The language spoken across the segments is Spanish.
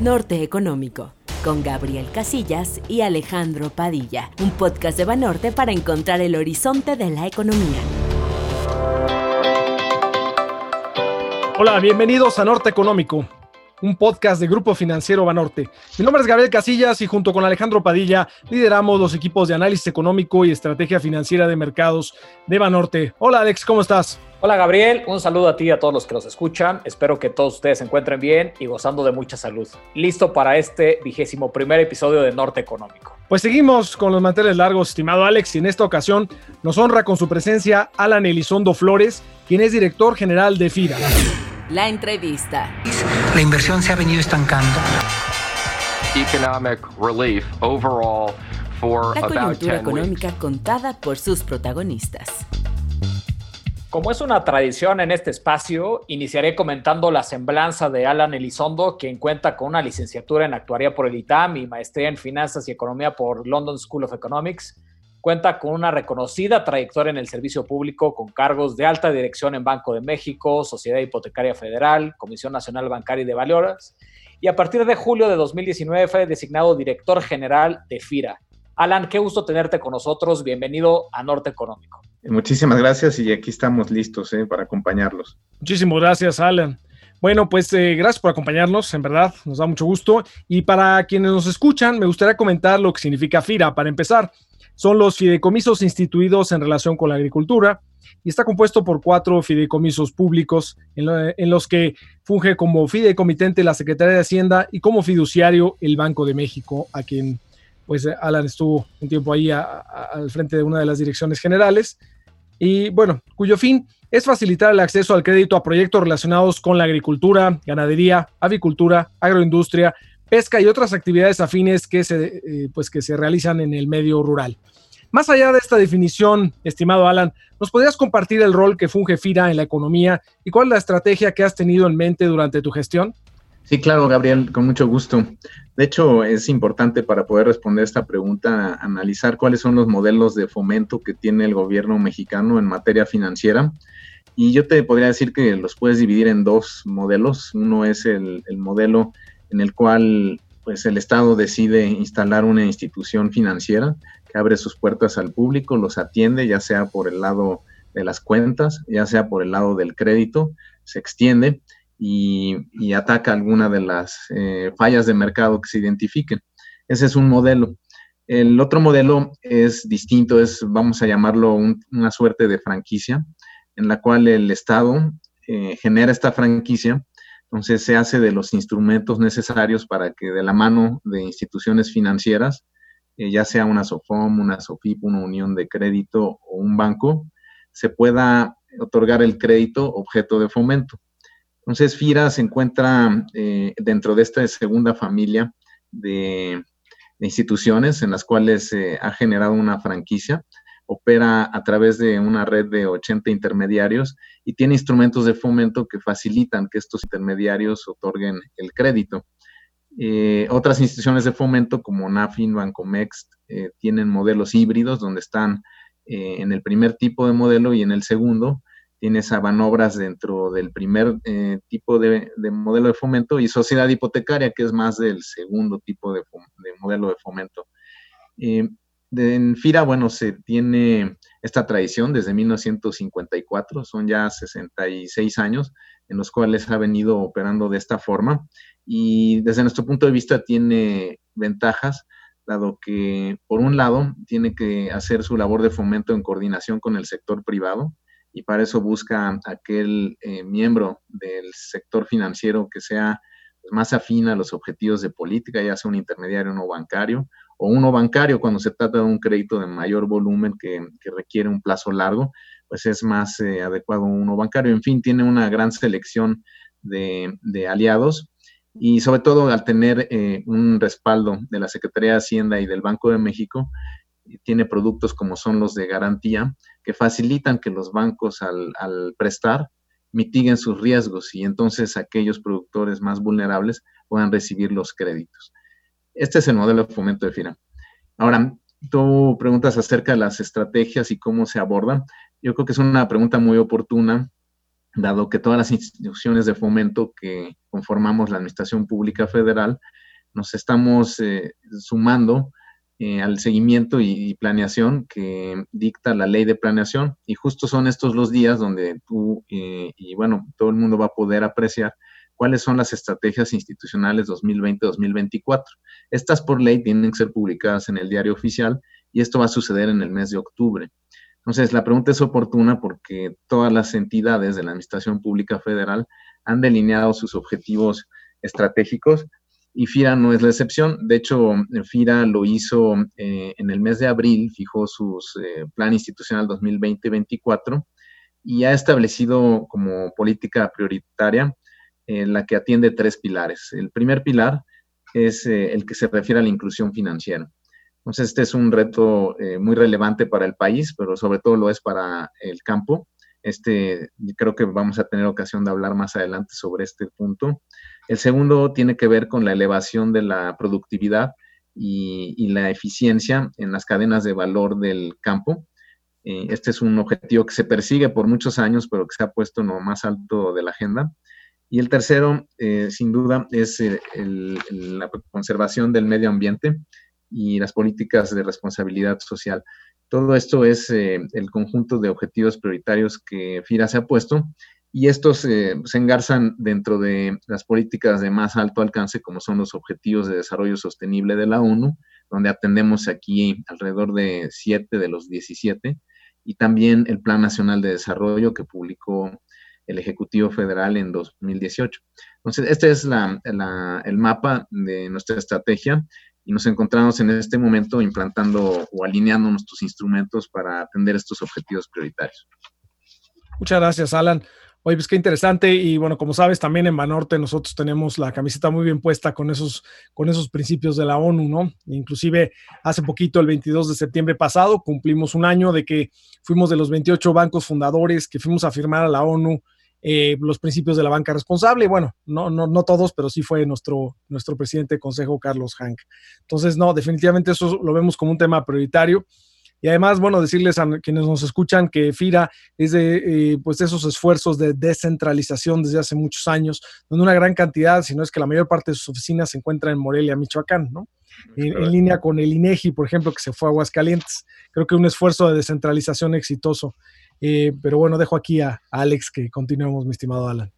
Norte Económico, con Gabriel Casillas y Alejandro Padilla, un podcast de Banorte para encontrar el horizonte de la economía. Hola, bienvenidos a Norte Económico, un podcast de Grupo Financiero Banorte. Mi nombre es Gabriel Casillas y junto con Alejandro Padilla lideramos los equipos de análisis económico y estrategia financiera de mercados de Banorte. Hola Alex, ¿cómo estás? Hola Gabriel, un saludo a ti y a todos los que nos escuchan. Espero que todos ustedes se encuentren bien y gozando de mucha salud. Listo para este vigésimo primer episodio de Norte Económico. Pues seguimos con los manteles largos, estimado Alex, y en esta ocasión nos honra con su presencia Alan Elizondo Flores, quien es director general de FIRA. La entrevista. La inversión se ha venido estancando. Economic relief overall for La coyuntura económica contada por sus protagonistas. Como es una tradición en este espacio, iniciaré comentando la semblanza de Alan Elizondo, quien cuenta con una licenciatura en actuaría por el ITAM y maestría en finanzas y economía por London School of Economics Cuenta con una reconocida trayectoria en el servicio público con cargos de alta dirección en Banco de México, Sociedad Hipotecaria Federal, Comisión Nacional Bancaria y de Valores. Y a partir de julio de 2019 fue designado director general de FIRA. Alan, qué gusto tenerte con nosotros. Bienvenido a Norte Económico. Muchísimas gracias y aquí estamos listos eh, para acompañarlos. Muchísimas gracias, Alan. Bueno, pues eh, gracias por acompañarnos, en verdad, nos da mucho gusto. Y para quienes nos escuchan, me gustaría comentar lo que significa FIRA. Para empezar, son los fideicomisos instituidos en relación con la agricultura y está compuesto por cuatro fideicomisos públicos en, los que funge como fideicomitente la Secretaría de Hacienda y como fiduciario el Banco de México, a quien pues Alan estuvo un tiempo ahí al frente de una de las direcciones generales. Y bueno, cuyo fin es facilitar el acceso al crédito a proyectos relacionados con la agricultura, ganadería, avicultura, agroindustria, pesca y otras actividades afines que se, eh, pues que se realizan en el medio rural. Más allá de esta definición, estimado Alan, ¿nos podrías compartir el rol que funge FIRA en la economía y cuál es la estrategia que has tenido en mente durante tu gestión? Sí, claro, Gabriel, con mucho gusto. De hecho, es importante para poder responder esta pregunta analizar cuáles son los modelos de fomento que tiene el gobierno mexicano en materia financiera. Y yo te podría decir que los puedes dividir en dos modelos. Uno es el, el modelo en el cual pues el Estado decide instalar una institución financiera que abre sus puertas al público, los atiende, ya sea por el lado de las cuentas, ya sea por el lado del crédito, se extiende y, ataca alguna de las eh, fallas de mercado que se identifiquen. Ese es un modelo. El otro modelo es distinto, es, vamos a llamarlo, una suerte de franquicia, en la cual el Estado eh, genera esta franquicia entonces se hace de los instrumentos necesarios para que de la mano de instituciones financieras, eh, ya sea una SOFOM, una SOFIP, una unión de crédito o un banco, se pueda otorgar el crédito objeto de fomento. Entonces FIRA se encuentra eh, dentro de esta segunda familia de, instituciones en las cuales se ha generado una franquicia opera a través de una red de 80 intermediarios y tiene instrumentos de fomento que facilitan que estos intermediarios otorguen el crédito. Eh, otras instituciones de fomento como NAFIN, Bancomex, eh, tienen modelos híbridos donde están eh, en el primer tipo de modelo y en el segundo tienes a dentro del primer tipo de, modelo de fomento y sociedad hipotecaria que es más del segundo tipo de modelo de fomento en FIRA, bueno, se tiene esta tradición desde 1954, son ya 66 años en los cuales ha venido operando de esta forma y desde nuestro punto de vista tiene ventajas, dado que por un lado tiene que hacer su labor de fomento en coordinación con el sector privado y para eso busca aquel eh, miembro del sector financiero que sea más afín a los objetivos de política, ya sea un intermediario no bancario, o uno bancario cuando se trata de un crédito de mayor volumen que, requiere un plazo largo, pues es más eh, adecuado uno bancario. En fin, tiene una gran selección de, aliados y sobre todo al tener eh, un respaldo de la Secretaría de Hacienda y del Banco de México, tiene productos como son los de garantía que facilitan que los bancos al, al prestar mitiguen sus riesgos y entonces aquellos productores más vulnerables puedan recibir los créditos. Este es el modelo de fomento de FIRA. Ahora, tú preguntas acerca de las estrategias y cómo se abordan. Yo creo que es una pregunta muy oportuna dado que todas las instituciones de fomento que conformamos la Administración Pública Federal nos estamos eh, sumando eh, al seguimiento y, planeación que dicta la ley de planeación. Y justo son estos los días donde tú eh, y bueno, todo el mundo va a poder apreciar cuáles son las estrategias institucionales 2020-2024. Estas por ley tienen que ser publicadas en el diario oficial y esto va a suceder en el mes de octubre. Entonces, la pregunta es oportuna porque todas las entidades de la Administración Pública Federal han delineado sus objetivos estratégicos y FIRA no es la excepción. De hecho, FIRA lo hizo eh, en el mes de abril, fijó su eh, plan institucional 2020-2024 y ha establecido como política prioritaria eh, la que atiende tres pilares. El primer pilar es el que se refiere a la inclusión financiera. Entonces, este es un reto muy relevante para el país, pero sobre todo lo es para el campo. Este, creo que vamos a tener ocasión de hablar más adelante sobre este punto. El segundo tiene que ver con la elevación de la productividad y, la eficiencia en las cadenas de valor del campo. Eh, este es un objetivo que se persigue por muchos años, pero que se ha puesto en lo más alto de la agenda. Y el tercero, eh, sin duda, es eh, la conservación del medio ambiente y las políticas de responsabilidad social. Todo esto es eh, el conjunto de objetivos prioritarios que FIRA se ha puesto y estos se engarzan dentro de las políticas de más alto alcance, como son los Objetivos de Desarrollo Sostenible de la ONU, donde atendemos aquí alrededor de siete de los 17, y también el Plan Nacional de Desarrollo que publicó el Ejecutivo Federal en 2018. Entonces, este es el mapa de nuestra estrategia y nos encontramos en este momento implantando o alineando nuestros instrumentos para atender estos objetivos prioritarios. Muchas gracias, Alan. Oye, pues qué interesante. Y bueno, como sabes, también en Banorte nosotros tenemos la camiseta muy bien puesta con esos, con esos principios de la ONU, ¿no? Inclusive hace poquito, el 22 de septiembre pasado, cumplimos un año de que fuimos de los 28 bancos fundadores que fuimos a firmar a la ONU eh, los principios de la banca responsable. Bueno, no, no, no todos, pero sí fue nuestro, nuestro presidente de consejo, Carlos Hank. Entonces, no, definitivamente eso lo vemos como un tema prioritario. Y además, bueno, decirles a quienes nos escuchan que FIRA es de eh, pues esos esfuerzos de descentralización desde hace muchos años, donde una gran cantidad, si no es que la mayor parte de sus oficinas se encuentra en Morelia, Michoacán, ¿no? En, línea con el INEGI, por ejemplo, que se fue a Aguascalientes. Creo que un esfuerzo de descentralización exitoso. Eh, pero bueno, dejo aquí a, Alex que continuemos, mi estimado Alan.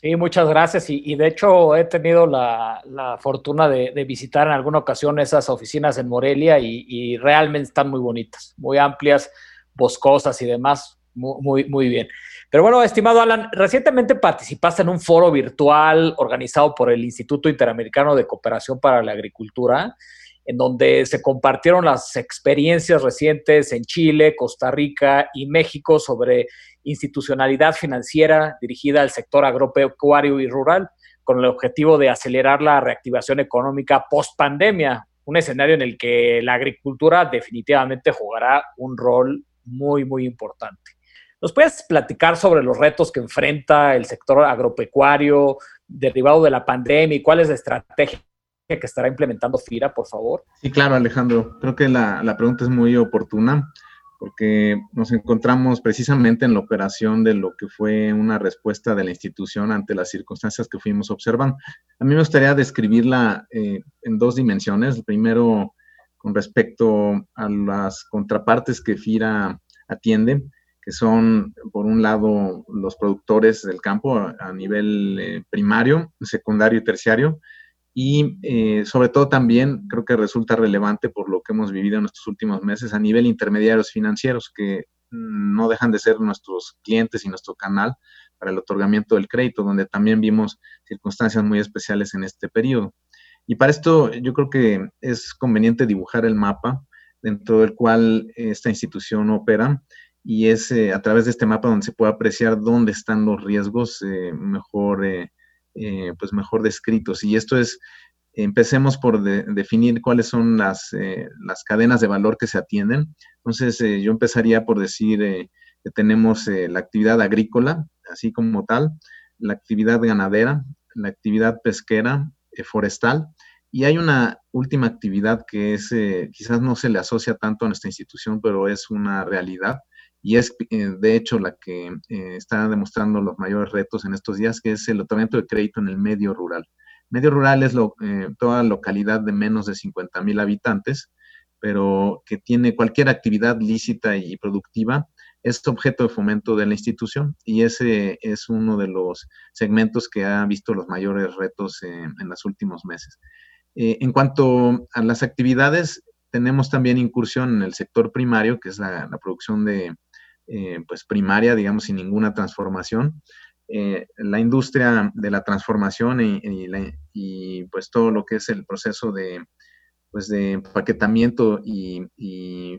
Sí, muchas gracias. Y, de hecho he tenido la, fortuna de, visitar en alguna ocasión esas oficinas en Morelia y, realmente están muy bonitas, muy amplias, boscosas y demás. Muy, muy, bien. Pero bueno, estimado Alan, recientemente participaste en un foro virtual organizado por el Instituto Interamericano de Cooperación para la Agricultura en donde se compartieron las experiencias recientes en Chile, Costa Rica y México sobre institucionalidad financiera dirigida al sector agropecuario y rural, con el objetivo de acelerar la reactivación económica post pandemia, un escenario en el que la agricultura definitivamente jugará un rol muy, muy importante. ¿Nos puedes platicar sobre los retos que enfrenta el sector agropecuario derivado de la pandemia y cuál es la estrategia que estará implementando FIRA, por favor? Sí, claro, Alejandro. Creo que la, pregunta es muy oportuna porque nos encontramos precisamente en la operación de lo que fue una respuesta de la institución ante las circunstancias que fuimos observando. A mí me gustaría describirla eh, en dos dimensiones. Primero, con respecto a las contrapartes que FIRA atiende, que son, por un lado, los productores del campo a, nivel eh, primario, secundario y terciario, y eh, sobre todo también creo que resulta relevante por lo que hemos vivido en estos últimos meses a nivel intermediarios financieros que no dejan de ser nuestros clientes y nuestro canal para el otorgamiento del crédito, donde también vimos circunstancias muy especiales en este periodo. Y para esto yo creo que es conveniente dibujar el mapa dentro del cual esta institución opera y es eh, a través de este mapa donde se puede apreciar dónde están los riesgos eh, mejor eh, pues mejor descritos. Y esto es, empecemos por definir cuáles son las, eh, las, cadenas de valor que se atienden. Entonces, eh, yo empezaría por decir que tenemos la actividad agrícola, así como tal, la actividad ganadera, la actividad pesquera, forestal, y hay una última actividad que es, quizás no se le asocia tanto a nuestra institución, pero es una realidad, y es eh, de hecho la que eh, está demostrando los mayores retos en estos días, que es el otorgamiento de crédito en el medio rural. Medio rural es eh, toda localidad de menos de 50 mil habitantes, pero que tiene cualquier actividad lícita y productiva, es objeto de fomento de la institución y ese es uno de los segmentos que ha visto los mayores retos en, los últimos meses. en cuanto a las actividades, tenemos también incursión en el sector primario, que es la producción de, eh, pues primaria, digamos, sin ninguna transformación. Eh, la industria de la transformación y, pues todo lo que es el proceso de, pues de empaquetamiento y,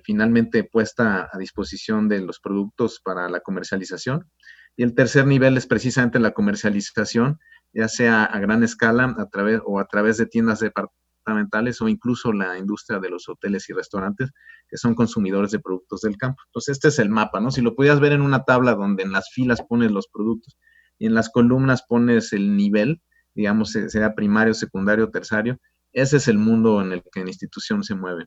finalmente puesta a disposición de los productos para la comercialización. Y el tercer nivel es precisamente la comercialización, ya sea a gran escala a través, o a través de tiendas de, o incluso la industria de los hoteles y restaurantes que son consumidores de productos del campo. Entonces, este es el mapa, ¿no? Si lo pudieras ver en una tabla donde en las filas pones los productos y en las columnas pones el nivel, digamos, sea primario, secundario, terciario, ese es el mundo en el que la institución se mueve.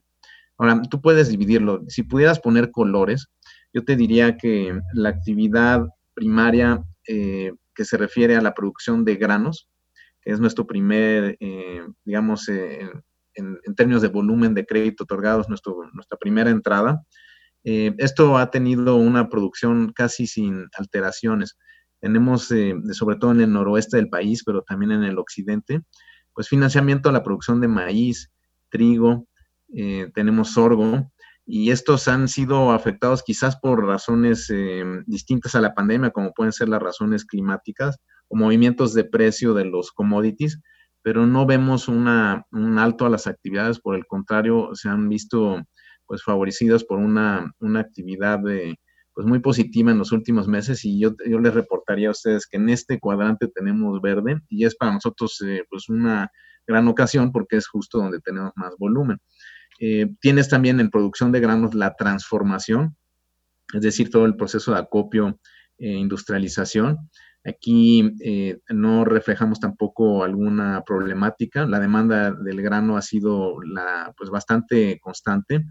Ahora, tú puedes dividirlo. Si pudieras poner colores, yo te diría que la actividad primaria eh, que se refiere a la producción de granos, es nuestro primer, eh, digamos, eh, en, términos de volumen de crédito otorgados, nuestro, nuestra primera entrada. Eh, esto ha tenido una producción casi sin alteraciones. Tenemos, sobre todo en el noroeste del país, pero también en el occidente, pues financiamiento a la producción de maíz, trigo, tenemos sorgo, y estos han sido afectados quizás por razones distintas a la pandemia, como pueden ser las razones climáticas, movimientos de precio de los commodities, pero no vemos una, un alto a las actividades, por el contrario, se han visto pues favorecidas por una, una actividad de, pues muy positiva en los últimos meses y yo, yo les reportaría a ustedes que en este cuadrante tenemos verde y es para nosotros eh, pues una gran ocasión porque es justo donde tenemos más volumen. Eh, tienes también en producción de granos la transformación, es decir, todo el proceso de acopio e industrialización. Aquí eh, no reflejamos tampoco alguna problemática. La demanda del grano ha sido la, pues bastante constante.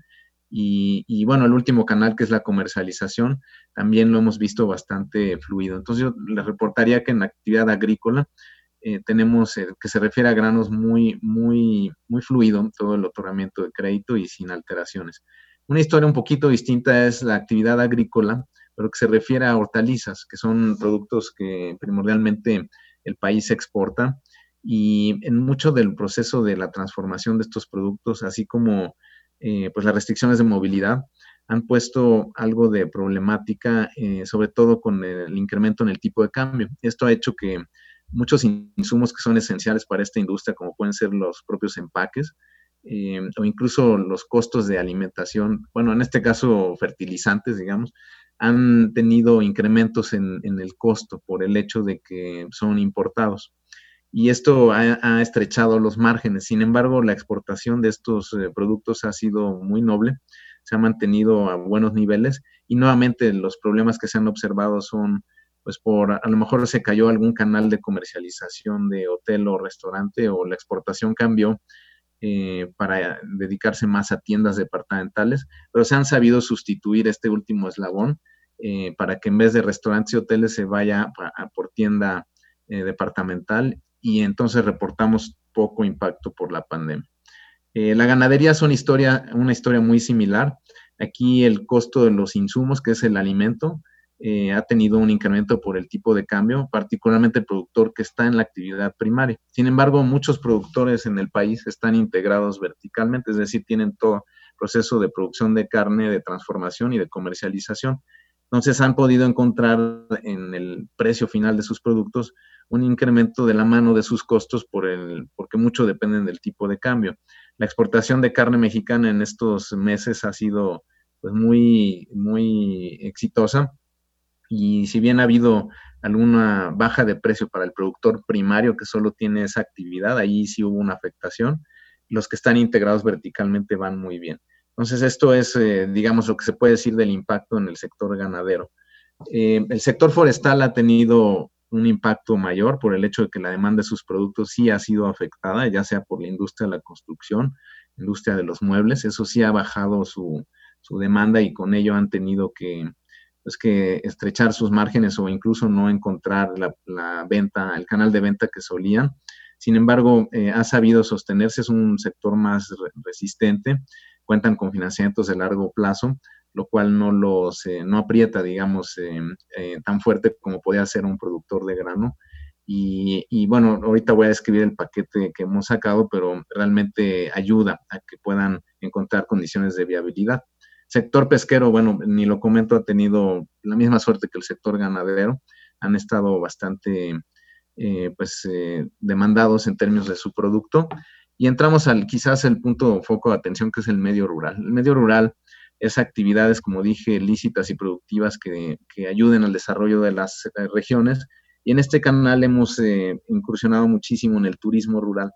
Y, bueno, el último canal que es la comercialización, también lo hemos visto bastante fluido. Entonces yo les reportaría que en la actividad agrícola eh, tenemos eh, que se refiere a granos muy, muy, muy fluido todo el otorgamiento de crédito y sin alteraciones. Una historia un poquito distinta es la actividad agrícola, pero que se refiere a hortalizas, que son productos que primordialmente el país exporta. Y en mucho del proceso de la transformación de estos productos, así como eh, pues las restricciones de movilidad, han puesto algo de problemática, eh, sobre todo con el incremento en el tipo de cambio. Esto ha hecho que muchos insumos que son esenciales para esta industria, como pueden ser los propios empaques, eh, o incluso los costos de alimentación, bueno, en este caso fertilizantes, digamos, han tenido incrementos en, el costo por el hecho de que son importados. Y esto ha, estrechado los márgenes. Sin embargo, la exportación de estos eh, productos ha sido muy noble, se ha mantenido a buenos niveles y nuevamente los problemas que se han observado son, pues por, a lo mejor se cayó algún canal de comercialización de hotel o restaurante o la exportación cambió eh, para dedicarse más a tiendas departamentales, pero se han sabido sustituir este último eslabón eh, para que en vez de restaurantes y hoteles se vaya por tienda eh, departamental y entonces reportamos poco impacto por la pandemia. Eh, la ganadería es una historia, una historia muy similar. Aquí el costo de los insumos, que es el alimento, ha tenido un incremento por el tipo de cambio, particularmente el productor que está en la actividad primaria. Sin embargo, muchos productores en el país están integrados verticalmente, es decir, tienen todo proceso de producción de carne, de transformación y de comercialización. Entonces han podido encontrar en el precio final de sus productos un incremento de la mano de sus costos por el, porque mucho dependen del tipo de cambio. La exportación de carne mexicana en estos meses ha sido pues, muy, muy exitosa y si bien ha habido alguna baja de precio para el productor primario que solo tiene esa actividad, ahí sí hubo una afectación. Los que están integrados verticalmente van muy bien. Entonces, esto es, eh, digamos, lo que se puede decir del impacto en el sector ganadero. Eh, el sector forestal ha tenido un impacto mayor por el hecho de que la demanda de sus productos sí ha sido afectada, ya sea por la industria de la construcción, industria de los muebles, eso sí ha bajado su, demanda y con ello han tenido que pues que estrechar sus márgenes o incluso no encontrar la, venta, el canal de venta que solían. Sin embargo, eh, ha sabido sostenerse, es un sector más resistente, cuentan con financiamientos de largo plazo, lo cual no los eh, no aprieta, digamos, eh, tan fuerte como podía ser un productor de grano. Y, y, bueno, ahorita voy a describir el paquete que hemos sacado, pero realmente ayuda a que puedan encontrar condiciones de viabilidad. Sector pesquero, bueno, ni lo comento, ha tenido la misma suerte que el sector ganadero. Han estado bastante, eh, pues, eh, demandados en términos de su producto. Y entramos al quizás el punto foco de atención, que es el medio rural. El medio rural es actividades, como dije, lícitas y productivas que, que ayuden al desarrollo de las eh, regiones. Y en este canal hemos incursionado muchísimo en el turismo rural.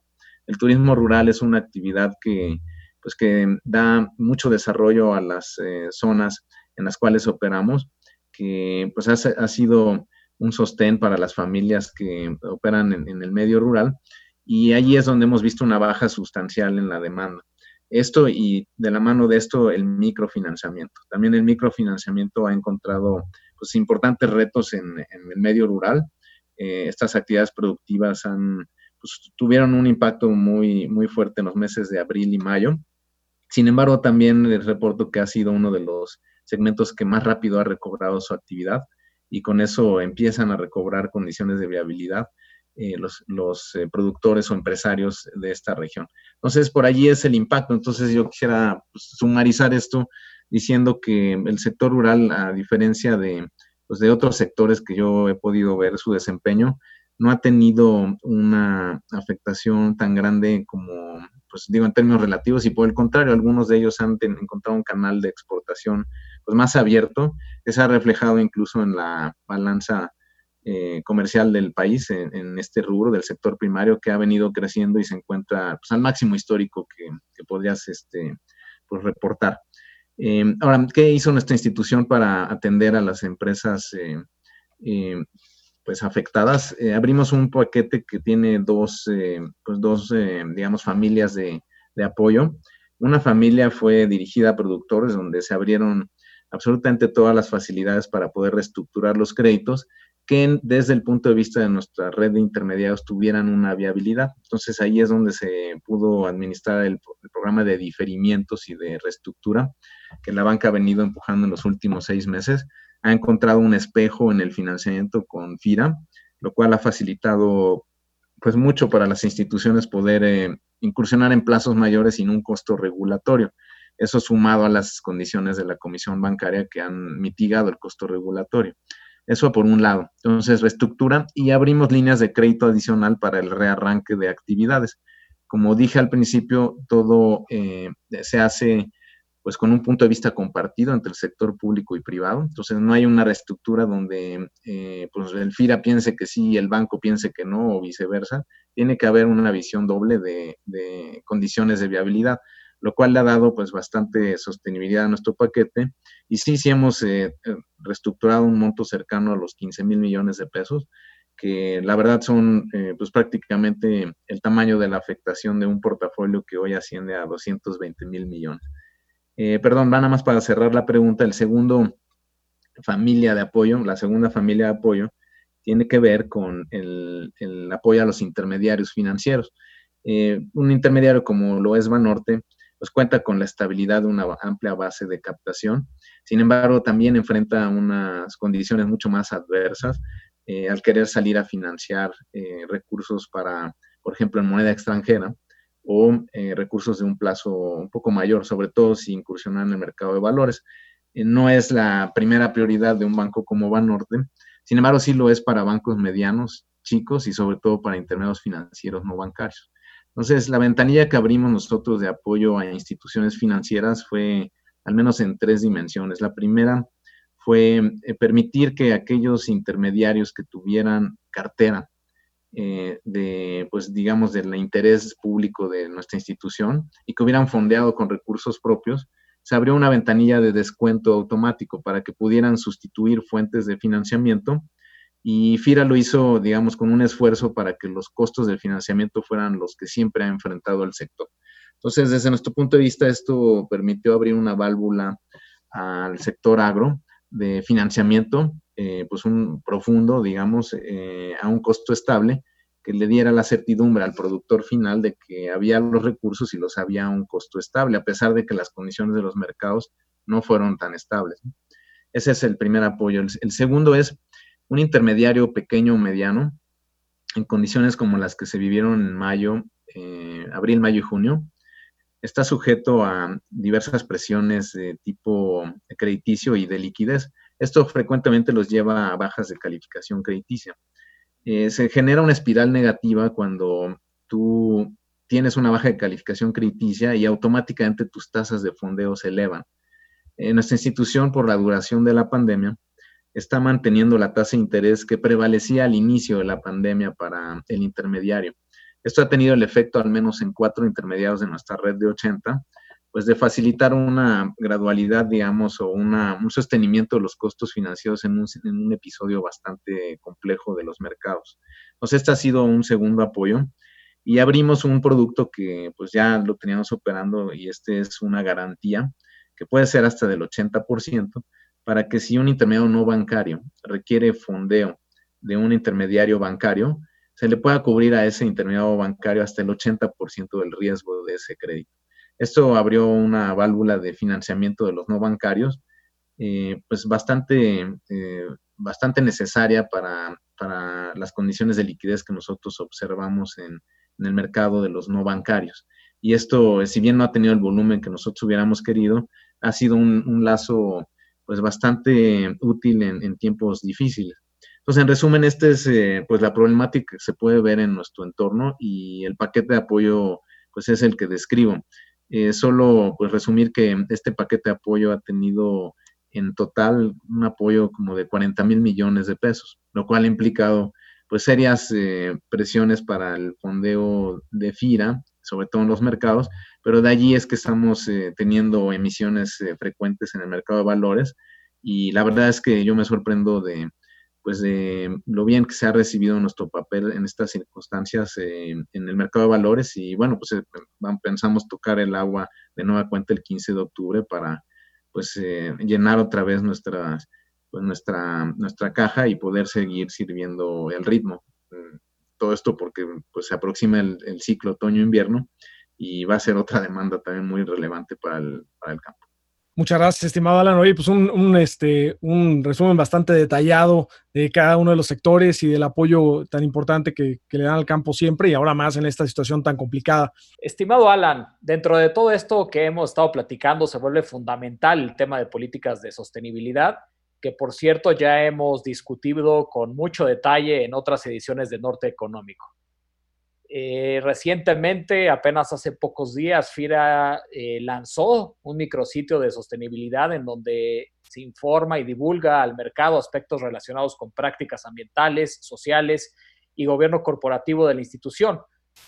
El turismo rural es una actividad que, pues que da mucho desarrollo a las eh, zonas en las cuales operamos, que pues ha, sido un sostén para las familias que operan en, el medio rural y allí es donde hemos visto una baja sustancial en la demanda. Esto y de la mano de esto el microfinanciamiento. También el microfinanciamiento ha encontrado pues, importantes retos en, el medio rural. Eh, estas actividades productivas han, pues, tuvieron un impacto muy, muy fuerte en los meses de abril y mayo sin embargo, también les reporto que ha sido uno de los segmentos que más rápido ha recobrado su actividad y con eso empiezan a recobrar condiciones de viabilidad eh, los, eh, productores o empresarios de esta región. Entonces, por allí es el impacto. Entonces, yo quisiera pues, sumarizar esto diciendo que el sector rural, a diferencia de, pues, de otros sectores que yo he podido ver su desempeño, no ha tenido una afectación tan grande como pues digo, en términos relativos, y por el contrario, algunos de ellos han encontrado un canal de exportación pues, más abierto, que se ha reflejado incluso en la balanza eh, comercial del país, en, este rubro del sector primario, que ha venido creciendo y se encuentra pues, al máximo histórico que, podrías este, pues, reportar. Eh, ahora, ¿qué hizo nuestra institución para atender a las empresas eh, pues afectadas. Eh, abrimos un paquete que tiene dos, pues dos digamos, familias de, de, apoyo. Una familia fue dirigida a productores donde se abrieron absolutamente todas las facilidades para poder reestructurar los créditos que desde el punto de vista de nuestra red de intermediarios tuvieran una viabilidad. Entonces ahí es donde se pudo administrar el, el programa de diferimientos y de reestructura que la banca ha venido empujando en los últimos seis meses ha encontrado un espejo en el financiamiento con FIRA, lo cual ha facilitado pues mucho para las instituciones poder eh, incursionar en plazos mayores sin un costo regulatorio. Eso sumado a las condiciones de la Comisión Bancaria que han mitigado el costo regulatorio. Eso por un lado. Entonces, reestructura y abrimos líneas de crédito adicional para el rearranque de actividades. Como dije al principio, todo eh, se hace pues con un punto de vista compartido entre el sector público y privado. Entonces no hay una reestructura donde eh, pues el FIRA piense que sí y el banco piense que no o viceversa. Tiene que haber una visión doble de, condiciones de viabilidad, lo cual le ha dado pues bastante sostenibilidad a nuestro paquete. Y sí, sí hemos eh, eh, reestructurado un monto cercano a los 15 mil millones de pesos que la verdad son pues prácticamente el tamaño de la afectación de un portafolio que hoy asciende a 220 mil millones. Eh, perdón, va nada más para cerrar la pregunta. El segundo familia de apoyo, la segunda familia de apoyo, tiene que ver con el, apoyo a los intermediarios financieros. Eh, un intermediario como lo es Banorte, pues cuenta con la estabilidad de una amplia base de captación. Sin embargo, también enfrenta unas condiciones mucho más adversas eh, al querer salir a financiar recursos para, por ejemplo, en moneda extranjera, o eh, recursos de un plazo un poco mayor, sobre todo si incursionan en el mercado de valores. Eh, no es la primera prioridad de un banco como Banorte, sin embargo sí lo es para bancos medianos, chicos y sobre todo para intermedios financieros no bancarios. Entonces, la ventanilla que abrimos nosotros de apoyo a instituciones financieras fue al menos en tres dimensiones. La primera fue eh, permitir que aquellos intermediarios que tuvieran cartera eh, de, pues digamos, del interés público de nuestra institución y que hubieran fondeado con recursos propios, se abrió una ventanilla de descuento automático para que pudieran sustituir fuentes de financiamiento y FIRA lo hizo, digamos, con un esfuerzo para que los costos del financiamiento fueran los que siempre ha enfrentado el sector. Entonces, desde nuestro punto de vista, esto permitió abrir una válvula al sector agro, de financiamiento, eh, pues un profundo, digamos, eh, a un costo estable que le diera la certidumbre al productor final de que había los recursos y los había a un costo estable, a pesar de que las condiciones de los mercados no fueron tan estables. Ese es el primer apoyo. El, segundo es un intermediario pequeño o mediano en condiciones como las que se vivieron en mayo, eh, abril, mayo y junio, está sujeto a diversas presiones de tipo crediticio y de liquidez. Esto frecuentemente los lleva a bajas de calificación crediticia. Eh, se genera una espiral negativa cuando tú tienes una baja de calificación crediticia y automáticamente tus tasas de fondeo se elevan. En nuestra institución, por la duración de la pandemia, está manteniendo la tasa de interés que prevalecía al inicio de la pandemia para el intermediario. Esto ha tenido el efecto, al menos en cuatro intermediarios de nuestra red de 80, pues de facilitar una gradualidad, digamos, o un sostenimiento de los costos financieros en un, episodio bastante complejo de los mercados. Entonces, este ha sido un segundo apoyo y abrimos un producto que pues ya lo teníamos operando y este es una garantía que puede ser hasta del 80% para que si un intermediario no bancario requiere fondeo de un intermediario bancario, se le pueda cubrir a ese intermediario bancario hasta el 80% del riesgo de ese crédito. Esto abrió una válvula de financiamiento de los no bancarios, eh, pues bastante, eh, bastante necesaria para, las condiciones de liquidez que nosotros observamos en, el mercado de los no bancarios. Y esto, si bien no ha tenido el volumen que nosotros hubiéramos querido, ha sido un, lazo pues bastante útil en tiempos difíciles. Entonces, en resumen, esta es eh, pues la problemática que se puede ver en nuestro entorno y el paquete de apoyo pues es el que describo. Eh, solo pues resumir que este paquete de apoyo ha tenido en total un apoyo como de 40 mil millones de pesos, lo cual ha implicado pues serias eh, presiones para el fondeo de FIRA, sobre todo en los mercados, pero de allí es que estamos teniendo emisiones frecuentes en el mercado de valores. Y la verdad es que yo me sorprendo de, pues de lo bien que se ha recibido nuestro papel en estas circunstancias eh, en el mercado de valores. Y bueno, pues eh, pensamos tocar el agua de nueva cuenta el 15 de octubre para pues eh, llenar otra vez nuestra, pues, nuestra, nuestra caja y poder seguir sirviendo el ritmo. Todo esto porque pues se aproxima el, ciclo otoño-invierno y va a ser otra demanda también muy relevante para el, para el campo. Muchas gracias, estimado Alan. Oye, pues un, este, un resumen bastante detallado de cada uno de los sectores y del apoyo tan importante que, que, le dan al campo siempre y ahora más en esta situación tan complicada. Estimado Alan, dentro de todo esto que hemos estado platicando, se vuelve fundamental el tema de políticas de sostenibilidad, que por cierto ya hemos discutido con mucho detalle en otras ediciones de Norte Económico. Eh, recientemente, apenas hace pocos días, FIRA eh, lanzó un micrositio de sostenibilidad en donde se informa y divulga al mercado aspectos relacionados con prácticas ambientales, sociales y gobierno corporativo de la institución.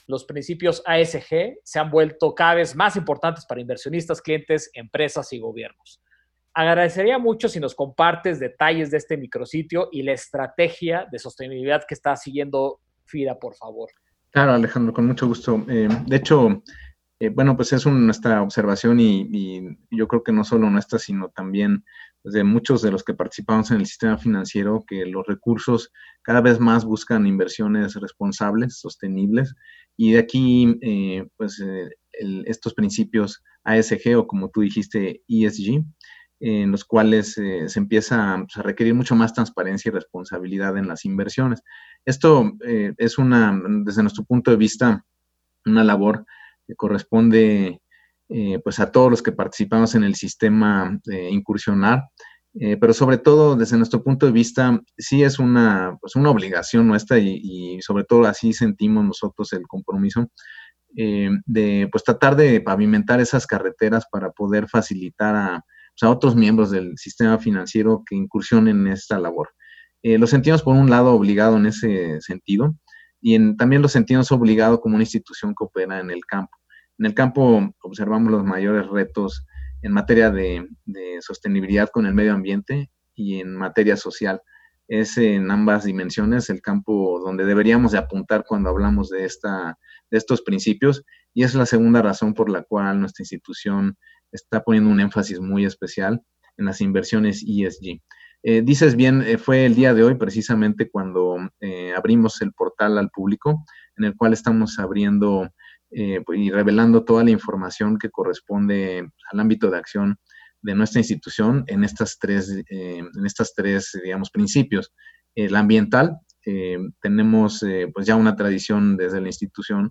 Los principios ASG se han vuelto cada vez más importantes para inversionistas, clientes, empresas y gobiernos. Agradecería mucho si nos compartes detalles de este micrositio y la estrategia de sostenibilidad que está siguiendo FIRA, por favor. Claro, Alejandro, con mucho gusto. Eh, de hecho, eh, bueno, pues es nuestra observación y, yo creo que no solo nuestra, sino también pues, de muchos de los que participamos en el sistema financiero, que los recursos cada vez más buscan inversiones responsables, sostenibles, y de aquí, eh, pues, estos principios ASG o como tú dijiste, ESG, en los cuales eh, se empieza pues, a requerir mucho más transparencia y responsabilidad en las inversiones. Esto eh, es una, desde nuestro punto de vista, una labor que corresponde eh, pues a todos los que participamos en el sistema incursionar, pero sobre todo desde nuestro punto de vista sí es una, pues una obligación nuestra y, y sobre todo así sentimos nosotros el compromiso de pues tratar de pavimentar esas carreteras para poder facilitar a a otros miembros del sistema financiero que incursionen en esta labor. Eh, lo sentimos por un lado obligado en ese sentido y en, también lo sentimos obligado como una institución que opera en el campo. En el campo observamos los mayores retos en materia de, sostenibilidad con el medio ambiente y en materia social. Es en ambas dimensiones el campo donde deberíamos de apuntar cuando hablamos de, esta, de estos principios y es la segunda razón por la cual nuestra institución está poniendo un énfasis muy especial en las inversiones ESG. Eh, dices bien, eh, fue el día de hoy precisamente cuando eh, abrimos el portal al público, en el cual estamos abriendo y revelando toda la información que corresponde al ámbito de acción de nuestra institución en estas tres, en estas tres digamos, principios. El ambiental, tenemos pues ya una tradición desde la institución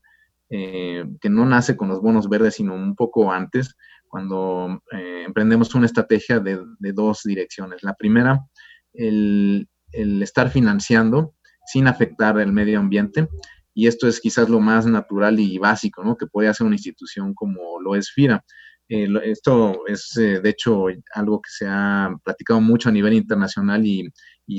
que no nace con los bonos verdes, sino un poco antes, cuando eh, emprendemos una estrategia de, dos direcciones. La primera, el, estar financiando sin afectar el medio ambiente. Y esto es quizás lo más natural y básico ¿no? que puede hacer una institución como lo es FIRA. Eh, esto es, eh, de hecho, algo que se ha platicado mucho a nivel internacional y,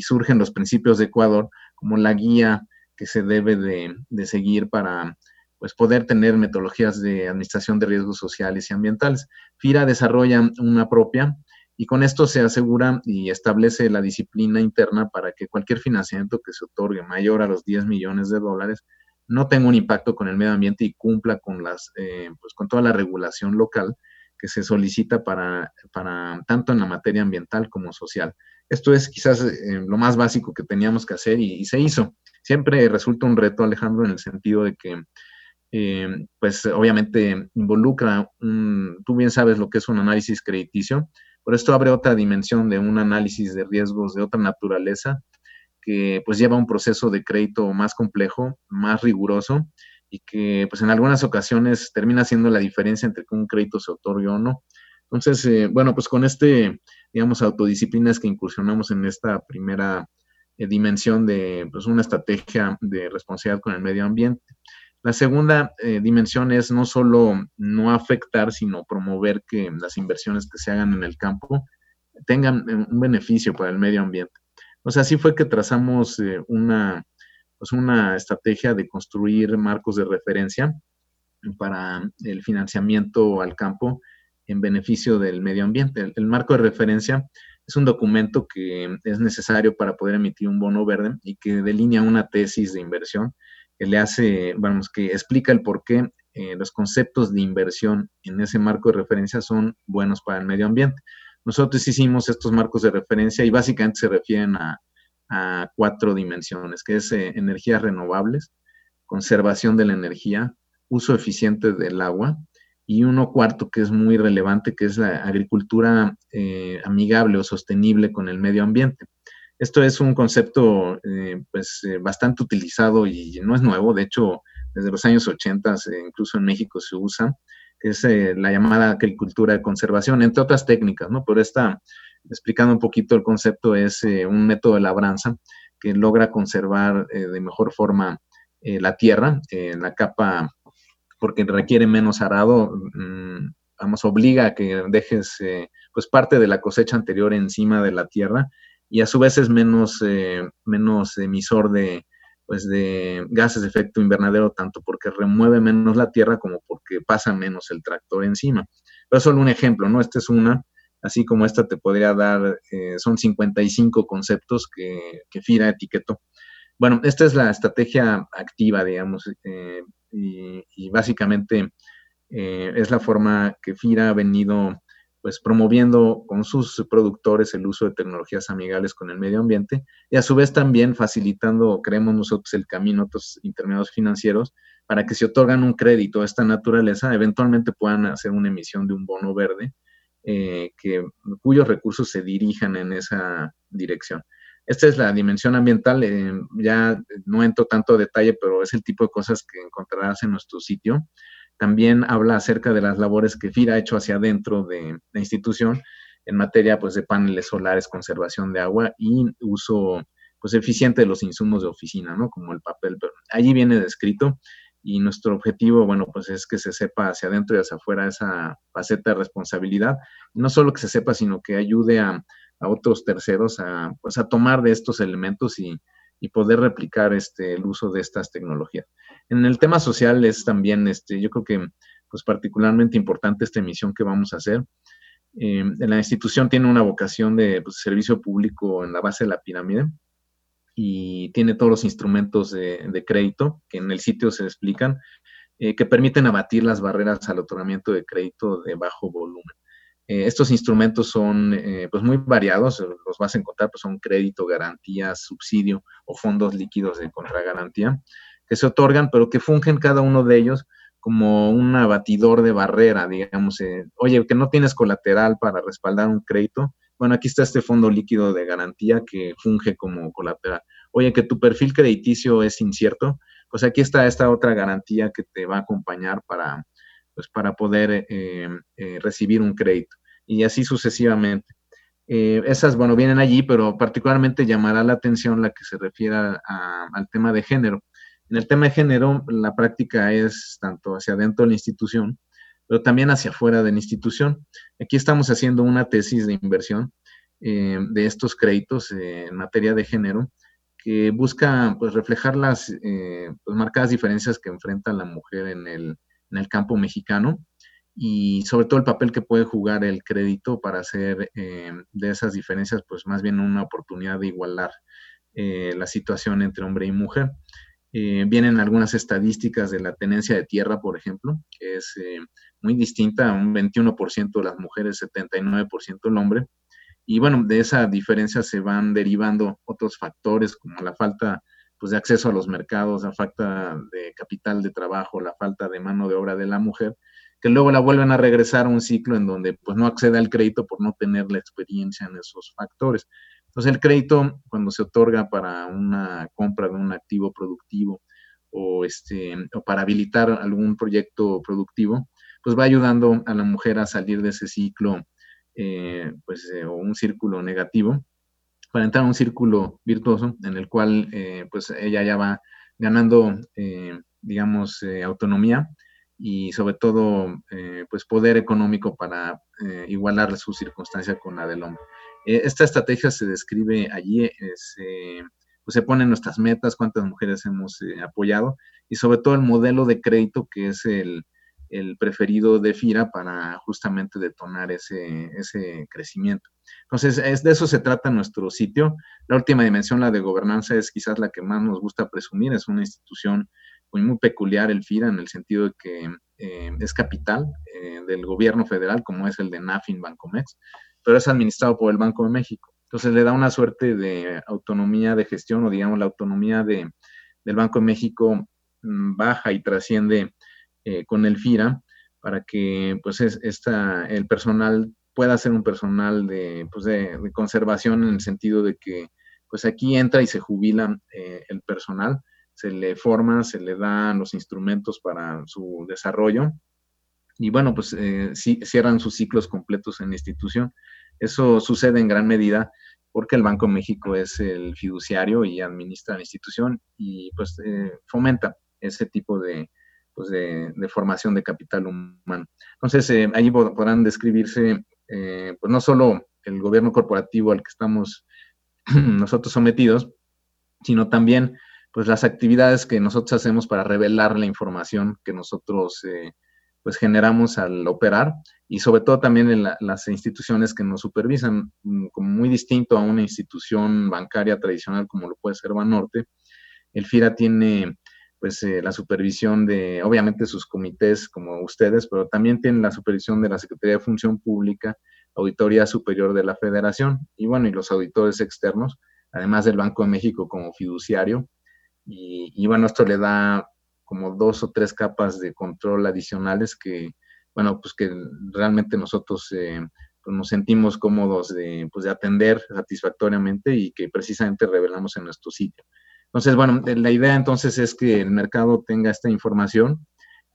surgen los principios de Ecuador como la guía que se debe de seguir para pues poder tener metodologías de administración de riesgos sociales y ambientales. FIRA desarrolla una propia y con esto se asegura y establece la disciplina interna para que cualquier financiamiento que se otorgue mayor a los 10 millones de dólares no tenga un impacto con el medio ambiente y cumpla con las eh, pues con toda la regulación local que se solicita para, para tanto en la materia ambiental como social. Esto es quizás eh, lo más básico que teníamos que hacer y, y se hizo. Siempre resulta un reto, Alejandro, en el sentido de que eh, pues obviamente involucra, un, tú bien sabes lo que es un análisis crediticio, pero esto abre otra dimensión de un análisis de riesgos de otra naturaleza que pues lleva un proceso de crédito más complejo, más riguroso y que pues en algunas ocasiones termina siendo la diferencia entre que un crédito se otorgue o no. Entonces, eh, bueno, pues con este, digamos, autodisciplinas que incursionamos en esta primera eh, dimensión de pues una estrategia de responsabilidad con el medio ambiente. La segunda eh, dimensión es no solo no afectar, sino promover que las inversiones que se hagan en el campo tengan eh, un beneficio para el medio ambiente. O sea, así fue que trazamos eh, una, pues una estrategia de construir marcos de referencia para el financiamiento al campo en beneficio del medio ambiente. el marco de referencia es un documento que es necesario para poder emitir un bono verde y que delinea una tesis de inversión le hace, vamos, que explica el por qué eh, los conceptos de inversión en ese marco de referencia son buenos para el medio ambiente. Nosotros hicimos estos marcos de referencia y básicamente se refieren a, cuatro dimensiones, que es eh, energías renovables, conservación de la energía, uso eficiente del agua y uno cuarto que es muy relevante, que es la agricultura eh, amigable o sostenible con el medio ambiente. Esto es un concepto eh, pues, eh, bastante utilizado y no es nuevo, de hecho, desde los años 80, incluso en México se usa, que es eh, la llamada agricultura de conservación, entre otras técnicas, ¿no? Pero esta, explicando un poquito el concepto, es un método de labranza que logra conservar de mejor forma la tierra, la capa, porque requiere menos arado, mm, vamos, obliga a que dejes pues parte de la cosecha anterior encima de la tierra y a su vez es menos, eh, menos emisor de, pues de gases de efecto invernadero, tanto porque remueve menos la tierra como porque pasa menos el tractor encima. Pero es solo un ejemplo, ¿no? Esta es una, así como esta te podría dar, eh, son 55 conceptos que, que FIRA etiquetó. Bueno, esta es la estrategia activa, digamos, eh, y, y, básicamente es la forma que FIRA ha venido pues promoviendo con sus productores el uso de tecnologías amigables con el medio ambiente y a su vez también facilitando, creemos nosotros, el camino a otros intermediarios financieros para que si otorgan un crédito a esta naturaleza, eventualmente puedan hacer una emisión de un bono verde eh, que, cuyos recursos se dirijan en esa dirección. Esta es la dimensión ambiental, eh, ya no entro tanto a detalle, pero es el tipo de cosas que encontrarás en nuestro sitio. También habla acerca de las labores que FIRA ha hecho hacia adentro de la institución en materia pues, de paneles solares, conservación de agua y uso pues, eficiente de los insumos de oficina, ¿no? como el papel. Pero allí viene descrito y nuestro objetivo, bueno, pues es que se sepa hacia adentro y hacia afuera esa faceta de responsabilidad. No solo que se sepa, sino que ayude a, otros terceros a, pues, a tomar de estos elementos y, y poder replicar este, el uso de estas tecnologías. En el tema social es también, este, yo creo que pues particularmente importante esta emisión que vamos a hacer. Eh, la institución tiene una vocación de pues, servicio público en la base de la pirámide y tiene todos los instrumentos de, crédito que en el sitio se explican, eh, que permiten abatir las barreras al otorgamiento de crédito de bajo volumen. Estos instrumentos son pues muy variados, los vas a encontrar, pues son crédito, garantía, subsidio o fondos líquidos de contragarantía que se otorgan, pero que fungen cada uno de ellos como un abatidor de barrera, digamos, oye, que no tienes colateral para respaldar un crédito, bueno, aquí está este fondo líquido de garantía que funge como colateral. Oye, que tu perfil crediticio es incierto, pues aquí está esta otra garantía que te va a acompañar para, pues para poder eh, eh, recibir un crédito. Y así sucesivamente. Eh, esas, bueno, vienen allí, pero particularmente llamará la atención la que se refiere al tema de género. En el tema de género, la práctica es tanto hacia adentro de la institución, pero también hacia afuera de la institución. Aquí estamos haciendo una tesis de inversión eh, de estos créditos en materia de género que busca pues, reflejar las pues, marcadas diferencias que enfrenta la mujer en el, en el, campo mexicano y sobre todo el papel que puede jugar el crédito para hacer de esas diferencias pues más bien una oportunidad de igualar la situación entre hombre y mujer. Eh, vienen algunas estadísticas de la tenencia de tierra, por ejemplo, que es eh, muy distinta, un 21% de las mujeres, 79% el hombre. Y bueno, de esa diferencia se van derivando otros factores como la falta pues, de acceso a los mercados, la falta de capital de trabajo, la falta de mano de obra de la mujer, que luego la vuelven a regresar a un ciclo en donde pues no accede al crédito por no tener la experiencia en esos factores. Entonces el crédito, cuando se otorga para una compra de un activo productivo o, este, o para habilitar algún proyecto productivo, pues va ayudando a la mujer a salir de ese ciclo eh, pues, eh, o un círculo negativo para entrar a un círculo virtuoso en el cual eh, pues ella ya va ganando, digamos, autonomía y sobre todo pues poder económico para igualar su circunstancia con la del hombre. Eh, esta estrategia se describe allí, eh, se, pues ponen nuestras metas, cuántas mujeres hemos eh, apoyado y sobre todo el modelo de crédito que es el, preferido de FIRA para justamente detonar ese crecimiento. Entonces, es, de eso se trata nuestro sitio. La última dimensión, la de gobernanza, es quizás la que más nos gusta presumir. Es una institución muy, muy peculiar, el FIRA, en el sentido de que es capital del gobierno federal, como es el de NAFIN Bancomex pero es administrado por el Banco de México. Entonces le da una suerte de autonomía de gestión o digamos la autonomía de, del Banco de México mm, baja y trasciende eh, con el FIRA para que pues esta, el personal pueda ser un personal de, pues de, conservación en el sentido de que pues aquí entra y se jubila eh, el personal, se le forma, se le dan los instrumentos para su desarrollo y bueno, pues eh, cierran sus ciclos completos en la institución. Eso sucede en gran medida porque el Banco de México es el fiduciario y administra la institución y pues eh, fomenta ese tipo de, pues de, formación de capital humano. Entonces, eh, allí podrán describirse eh, pues no solo el gobierno corporativo al que estamos nosotros sometidos, sino también pues las actividades que nosotros hacemos para revelar la información que nosotros pues generamos al operar y sobre todo también en las instituciones que nos supervisan, mm, como muy distinto a una institución bancaria tradicional como lo puede ser Banorte, el FIRA tiene pues eh, la supervisión de, obviamente, sus comités como ustedes, pero también tiene la supervisión de la Secretaría de Función Pública, Auditoría Superior de la Federación y bueno, y los auditores externos, además del Banco de México como fiduciario. Y, y bueno, esto le da como dos o tres capas de control adicionales que, bueno, pues que realmente nosotros eh, pues nos sentimos cómodos de, pues de atender satisfactoriamente y que precisamente revelamos en nuestro sitio. Entonces, bueno, la idea entonces es que el mercado tenga esta información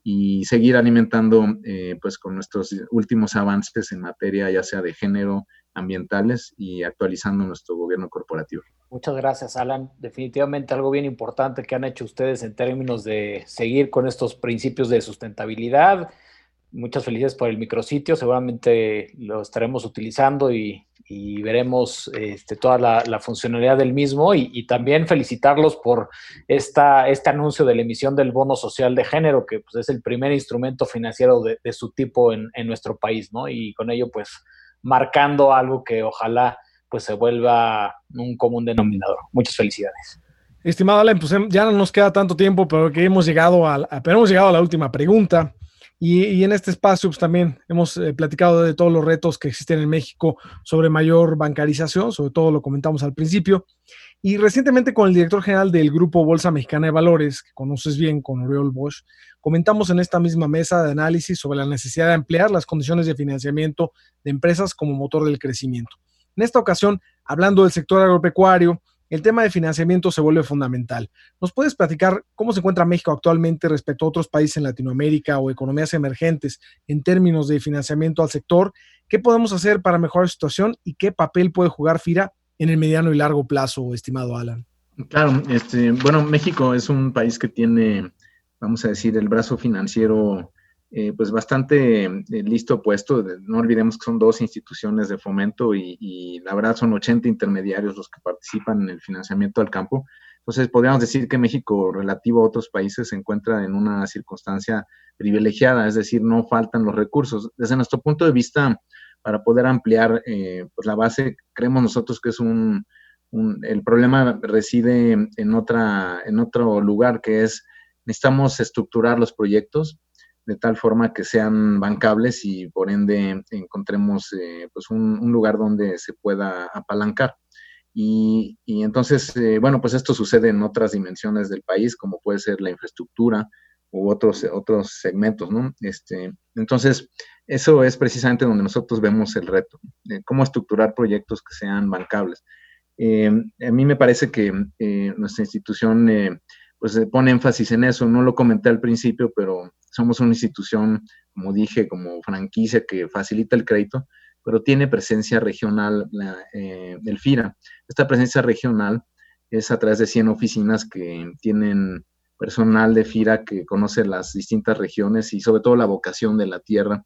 y seguir alimentando eh, pues con nuestros últimos avances en materia ya sea de género, ambientales y actualizando nuestro gobierno corporativo. Muchas gracias, Alan. Definitivamente algo bien importante que han hecho ustedes en términos de seguir con estos principios de sustentabilidad. Muchas felicidades por el micrositio. Seguramente lo estaremos utilizando y, veremos este, toda la, funcionalidad del mismo. Y, también felicitarlos por esta, este anuncio de la emisión del bono social de género, que pues, es el primer instrumento financiero de, su tipo en, en nuestro país, ¿no? Y con ello, pues, marcando algo que ojalá pues se vuelva un común denominador. Muchas felicidades. Estimado Alan, pues em, ya no nos queda tanto tiempo, pero que hemos llegado a, pero hemos llegado a la última pregunta. Y, en este espacio pues, también hemos eh, platicado de todos los retos que existen en México sobre mayor bancarización, sobre todo lo comentamos al principio. Y recientemente con el director general del Grupo Bolsa Mexicana de Valores, que conoces bien, con Oriol Bosch, comentamos en esta misma mesa de análisis sobre la necesidad de ampliar las condiciones de financiamiento de empresas como motor del crecimiento. En esta ocasión, hablando del sector agropecuario, el tema de financiamiento se vuelve fundamental. ¿Nos puedes platicar cómo se encuentra México actualmente respecto a otros países en Latinoamérica o economías emergentes en términos de financiamiento al sector? ¿Qué podemos hacer para mejorar la situación y qué papel puede jugar FIRA en el mediano y largo plazo, estimado Alan? Claro, este, bueno, México es un país que tiene, vamos a decir, el brazo financiero eh, pues bastante eh, listo puesto. No olvidemos que son dos instituciones de fomento y, la verdad son 80 intermediarios los que participan en el financiamiento al campo. Entonces, podríamos decir que México, relativo a otros países, se encuentra en una circunstancia privilegiada, es decir, no faltan los recursos. Desde nuestro punto de vista, para poder ampliar eh, pues la base, creemos nosotros que es un, un, el problema reside en, otra, en otro lugar, que es necesitamos estructurar los proyectos, de tal forma que sean bancables y por ende encontremos eh, pues un, lugar donde se pueda apalancar. Y, entonces, eh, bueno, pues esto sucede en otras dimensiones del país, como puede ser la infraestructura u otros, otros segmentos, ¿no? Este, entonces, eso es precisamente donde nosotros vemos el reto, cómo estructurar proyectos que sean bancables. Eh, a mí me parece que nuestra institución pues pone énfasis en eso. No lo comenté al principio, pero somos una institución, como dije, como franquicia que facilita el crédito, pero tiene presencia regional eh, del FIRA. Esta presencia regional es a través de 100 oficinas que tienen personal de FIRA que conoce las distintas regiones y sobre todo la vocación de la tierra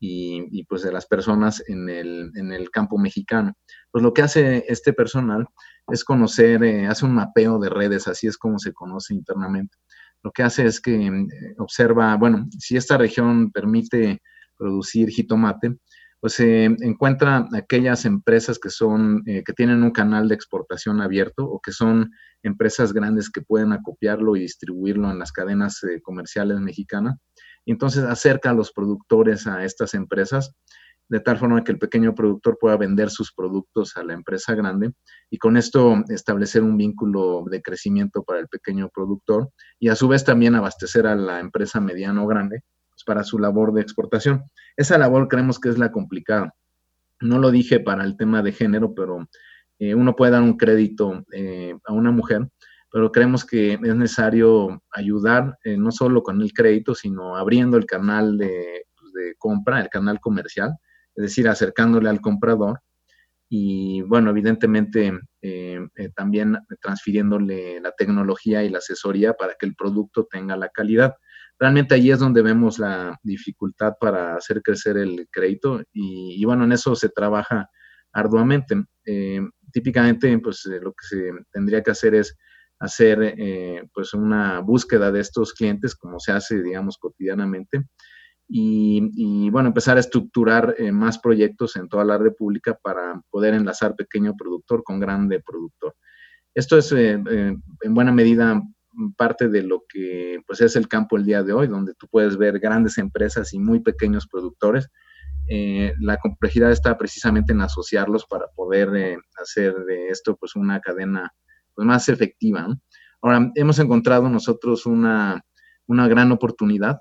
y, pues de las personas en el, en el, campo mexicano. Pues lo que hace este personal es conocer, eh, hace un mapeo de redes, así es como se conoce internamente lo que hace es que eh, observa, bueno, si esta región permite producir jitomate, pues se encuentra aquellas empresas que son, eh, que tienen un canal de exportación abierto o que son empresas grandes que pueden acopiarlo y distribuirlo en las cadenas eh, comerciales mexicanas. Entonces acerca a los productores a estas empresas de tal forma que el pequeño productor pueda vender sus productos a la empresa grande y con esto establecer un vínculo de crecimiento para el pequeño productor y a su vez también abastecer a la empresa mediana o grande pues, para su labor de exportación. Esa labor creemos que es la complicada. No lo dije para el tema de género, pero eh, uno puede dar un crédito eh, a una mujer, pero creemos que es necesario ayudar eh, no solo con el crédito, sino abriendo el canal de, pues, de compra, el canal comercial, es decir, acercándole al comprador y bueno, evidentemente eh, eh, también transfiriéndole la tecnología y la asesoría para que el producto tenga la calidad. Realmente ahí es donde vemos la dificultad para hacer crecer el crédito y, bueno, en eso se trabaja arduamente. Eh, típicamente, pues lo que se tendría que hacer es hacer pues una búsqueda de estos clientes como se hace, digamos, cotidianamente y, bueno, empezar a estructurar eh, más proyectos en toda la República para poder enlazar pequeño productor con grande productor. Esto es eh, eh, en buena medida parte de lo que pues es el campo el día de hoy, donde tú puedes ver grandes empresas y muy pequeños productores. la complejidad está precisamente en asociarlos para poder hacer de esto pues una cadena pues, más efectiva. Ahora, hemos encontrado nosotros una, una gran oportunidad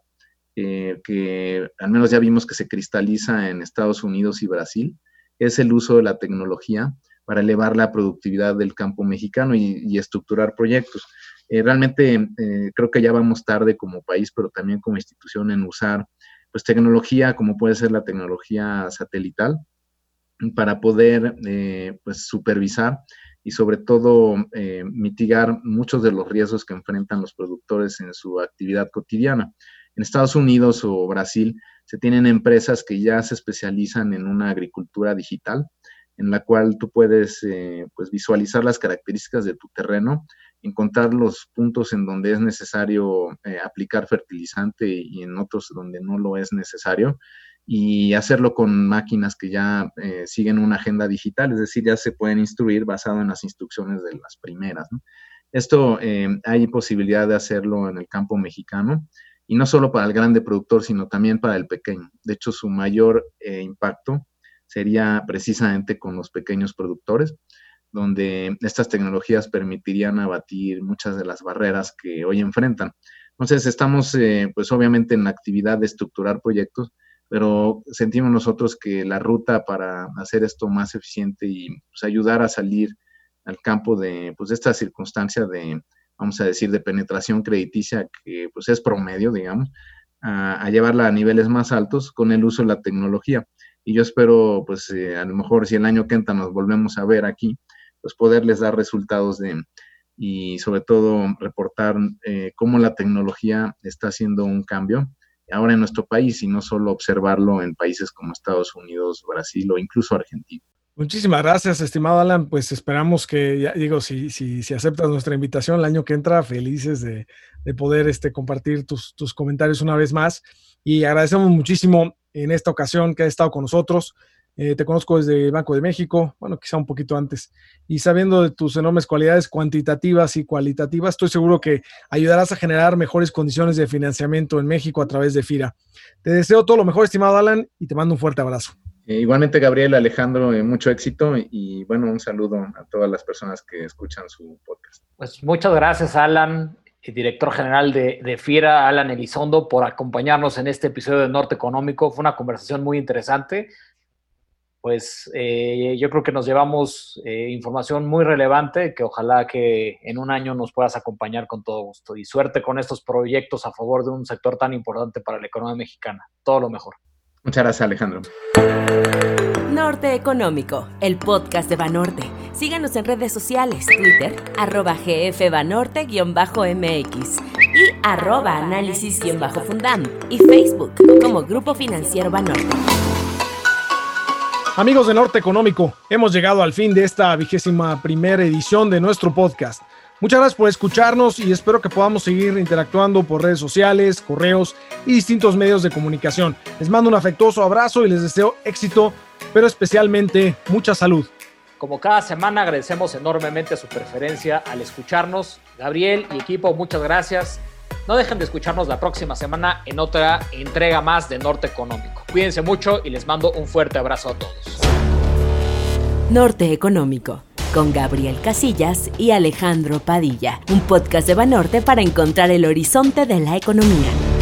eh, que al menos ya vimos que se cristaliza en Estados Unidos y Brasil, es el uso de la tecnología para elevar la productividad del campo mexicano y, estructurar proyectos. Eh, realmente eh, creo que ya vamos tarde como país, pero también como institución en usar pues tecnología como puede ser la tecnología satelital para poder pues supervisar y sobre todo mitigar muchos de los riesgos que enfrentan los productores en su actividad cotidiana. En Estados Unidos o Brasil se tienen empresas que ya se especializan en una agricultura digital, en la cual tú puedes eh, pues visualizar las características de tu terreno, encontrar los puntos en donde es necesario eh, aplicar fertilizante y en otros donde no lo es necesario, y hacerlo con máquinas que ya eh, siguen una agenda digital, es decir, ya se pueden instruir basado en las instrucciones de las primeras. Esto hay posibilidad de hacerlo en el campo mexicano y no solo para el grande productor, sino también para el pequeño. De hecho, su mayor eh, impacto sería precisamente con los pequeños productores, donde estas tecnologías permitirían abatir muchas de las barreras que hoy enfrentan. Entonces, estamos, eh, pues obviamente, en la actividad de estructurar proyectos, pero sentimos nosotros que la ruta para hacer esto más eficiente y pues, ayudar a salir al campo de pues, esta circunstancia de, vamos a decir, de penetración crediticia que pues, es promedio, digamos, a, llevarla a niveles más altos con el uso de la tecnología. Y yo espero, pues, eh, a lo mejor si el año que entra nos volvemos a ver aquí, pues poderles dar resultados de, y sobre todo reportar eh, cómo la tecnología está haciendo un cambio ahora en nuestro país y no solo observarlo en países como Estados Unidos, Brasil o incluso Argentina. Muchísimas gracias, estimado Alan. Pues esperamos que, ya digo, si, si, si aceptas nuestra invitación el año que entra, felices de, de poder este, compartir tus, tus, comentarios una vez más. Y agradecemos muchísimo en esta ocasión que has estado con nosotros. Eh, te conozco desde Banco de México, bueno, quizá un poquito antes. Y sabiendo de tus enormes cualidades cuantitativas y cualitativas, estoy seguro que ayudarás a generar mejores condiciones de financiamiento en México a través de FIRA. Te deseo todo lo mejor, estimado Alan, y te mando un fuerte abrazo. Eh, igualmente, Gabriel, Alejandro, eh, mucho éxito y bueno, un saludo a todas las personas que escuchan su podcast. Pues muchas gracias, Alan, director general de, de, FIRA, Alan Elizondo, por acompañarnos en este episodio de Norte Económico. Fue una conversación muy interesante. Pues eh, yo creo que nos llevamos eh, información muy relevante que ojalá que en un año nos puedas acompañar con todo gusto. Y suerte con estos proyectos a favor de un sector tan importante para la economía mexicana. Todo lo mejor. Muchas gracias, Alejandro. Norte Económico, el podcast de Banorte. Síganos en redes sociales, Twitter, arroba gfbanorte-mx y arroba análisis-fundam y Facebook como Grupo Financiero Banorte. Amigos de Norte Económico, hemos llegado al fin de esta vigésima primera edición de nuestro podcast. Muchas gracias por escucharnos y espero que podamos seguir interactuando por redes sociales, correos y distintos medios de comunicación. Les mando un afectuoso abrazo y les deseo éxito, pero especialmente mucha salud. Como cada semana agradecemos enormemente su preferencia al escucharnos. Gabriel y equipo, muchas gracias. No dejen de escucharnos la próxima semana en otra entrega más de Norte Económico. Cuídense mucho y les mando un fuerte abrazo a todos. Norte Económico con Gabriel Casillas y Alejandro Padilla, un podcast de Banorte para encontrar el horizonte de la economía.